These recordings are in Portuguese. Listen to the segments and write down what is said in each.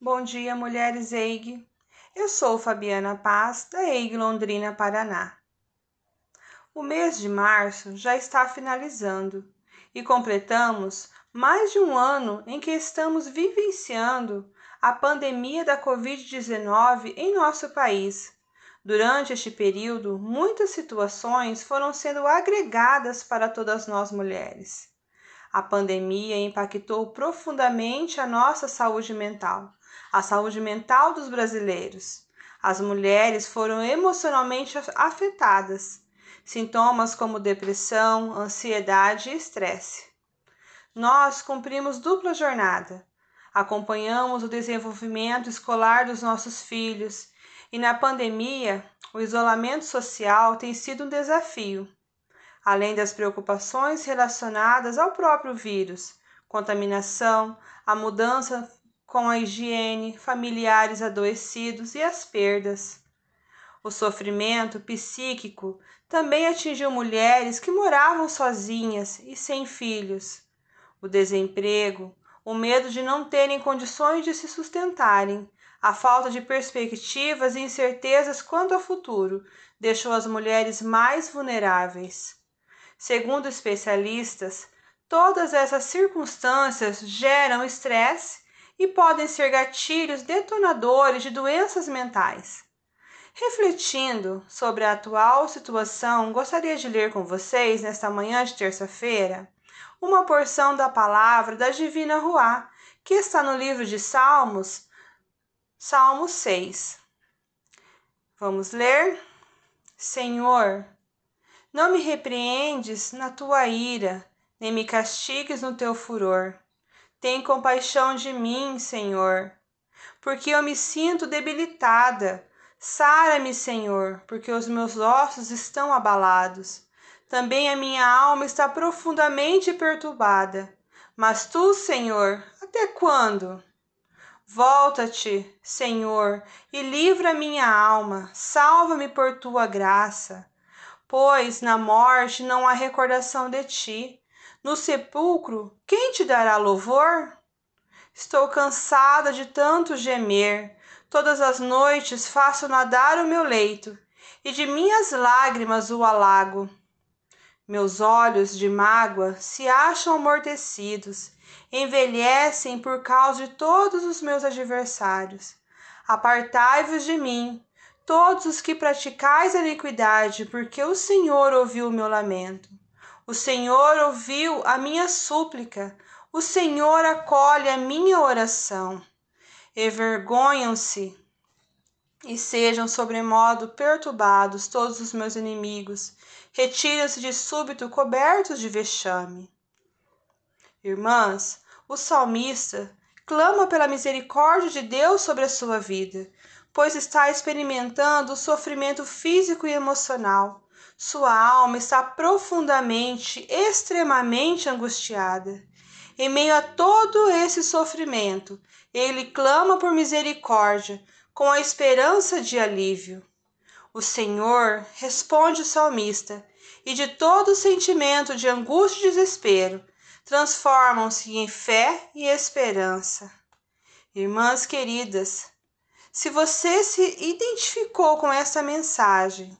Bom dia, mulheres EIG. Eu sou Fabiana Paz, da EIG Londrina, Paraná. O mês de março já está finalizando e completamos mais de um ano em que estamos vivenciando a pandemia da Covid-19 em nosso país. Durante este período, muitas situações foram sendo agregadas para todas nós mulheres. A pandemia impactou profundamente a nossa saúde mental a saúde mental dos brasileiros. As mulheres foram emocionalmente afetadas, sintomas como depressão, ansiedade e estresse. Nós cumprimos dupla jornada. Acompanhamos o desenvolvimento escolar dos nossos filhos e na pandemia, o isolamento social tem sido um desafio. Além das preocupações relacionadas ao próprio vírus, contaminação, a mudança com a higiene, familiares adoecidos e as perdas. O sofrimento psíquico também atingiu mulheres que moravam sozinhas e sem filhos. O desemprego, o medo de não terem condições de se sustentarem, a falta de perspectivas e incertezas quanto ao futuro deixou as mulheres mais vulneráveis. Segundo especialistas, todas essas circunstâncias geram estresse e podem ser gatilhos detonadores de doenças mentais. Refletindo sobre a atual situação, gostaria de ler com vocês, nesta manhã de terça-feira, uma porção da palavra da Divina Ruá, que está no livro de Salmos, Salmo 6. Vamos ler? Senhor, não me repreendes na tua ira, nem me castigues no teu furor tem compaixão de mim, Senhor, porque eu me sinto debilitada. Sara-me, Senhor, porque os meus ossos estão abalados. Também a minha alma está profundamente perturbada. Mas tu, Senhor, até quando? Volta-te, Senhor, e livra minha alma, salva-me por tua graça. Pois na morte não há recordação de ti, no sepulcro, quem te dará louvor? Estou cansada de tanto gemer. Todas as noites faço nadar o meu leito, e de minhas lágrimas o alago. Meus olhos de mágoa se acham amortecidos, envelhecem por causa de todos os meus adversários. Apartai-vos de mim, todos os que praticais a iniquidade, porque o Senhor ouviu o meu lamento. O Senhor ouviu a minha súplica, o Senhor acolhe a minha oração. Envergonham-se e sejam sobremodo perturbados todos os meus inimigos. Retiram-se de súbito cobertos de vexame. Irmãs, o salmista clama pela misericórdia de Deus sobre a sua vida, pois está experimentando o sofrimento físico e emocional sua alma está profundamente, extremamente angustiada. Em meio a todo esse sofrimento, ele clama por misericórdia, com a esperança de alívio. O Senhor responde o salmista, e de todo sentimento de angústia e desespero transformam-se em fé e esperança. Irmãs queridas, se você se identificou com essa mensagem,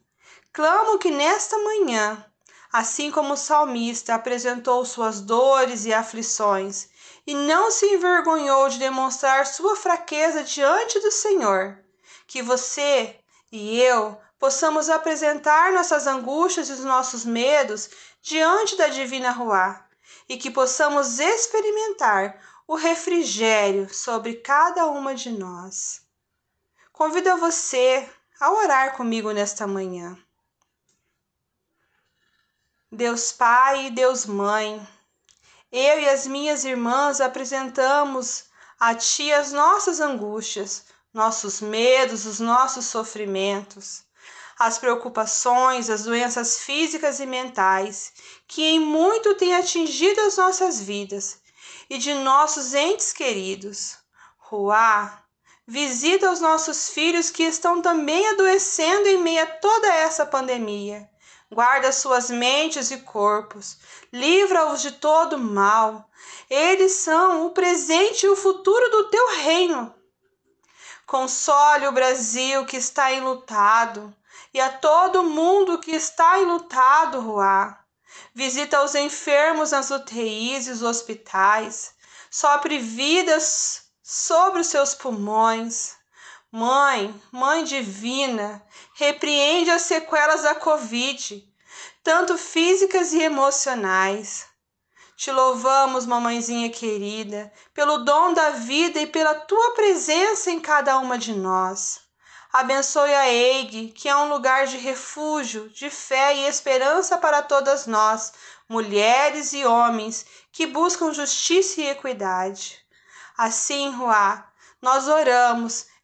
Clamo que nesta manhã, assim como o salmista apresentou suas dores e aflições, e não se envergonhou de demonstrar sua fraqueza diante do Senhor, que você e eu possamos apresentar nossas angústias e os nossos medos diante da divina Ruá, e que possamos experimentar o refrigério sobre cada uma de nós. Convido a você a orar comigo nesta manhã. Deus Pai e Deus Mãe, eu e as minhas irmãs apresentamos a Ti as nossas angústias, nossos medos, os nossos sofrimentos, as preocupações, as doenças físicas e mentais que em muito têm atingido as nossas vidas e de nossos entes queridos. Ruá, visita os nossos filhos que estão também adoecendo em meio a toda essa pandemia guarda suas mentes e corpos, livra-os de todo mal. Eles são o presente e o futuro do teu reino. Console o Brasil que está enlutado e a todo mundo que está enlutado, Ruá. Visita os enfermos nas UTIs e os hospitais. Sopre vidas sobre os seus pulmões. Mãe, Mãe Divina, repreende as sequelas da Covid, tanto físicas e emocionais. Te louvamos, mamãezinha querida, pelo dom da vida e pela tua presença em cada uma de nós. Abençoe a EIG, que é um lugar de refúgio, de fé e esperança para todas nós, mulheres e homens que buscam justiça e equidade. Assim, Ruá, nós oramos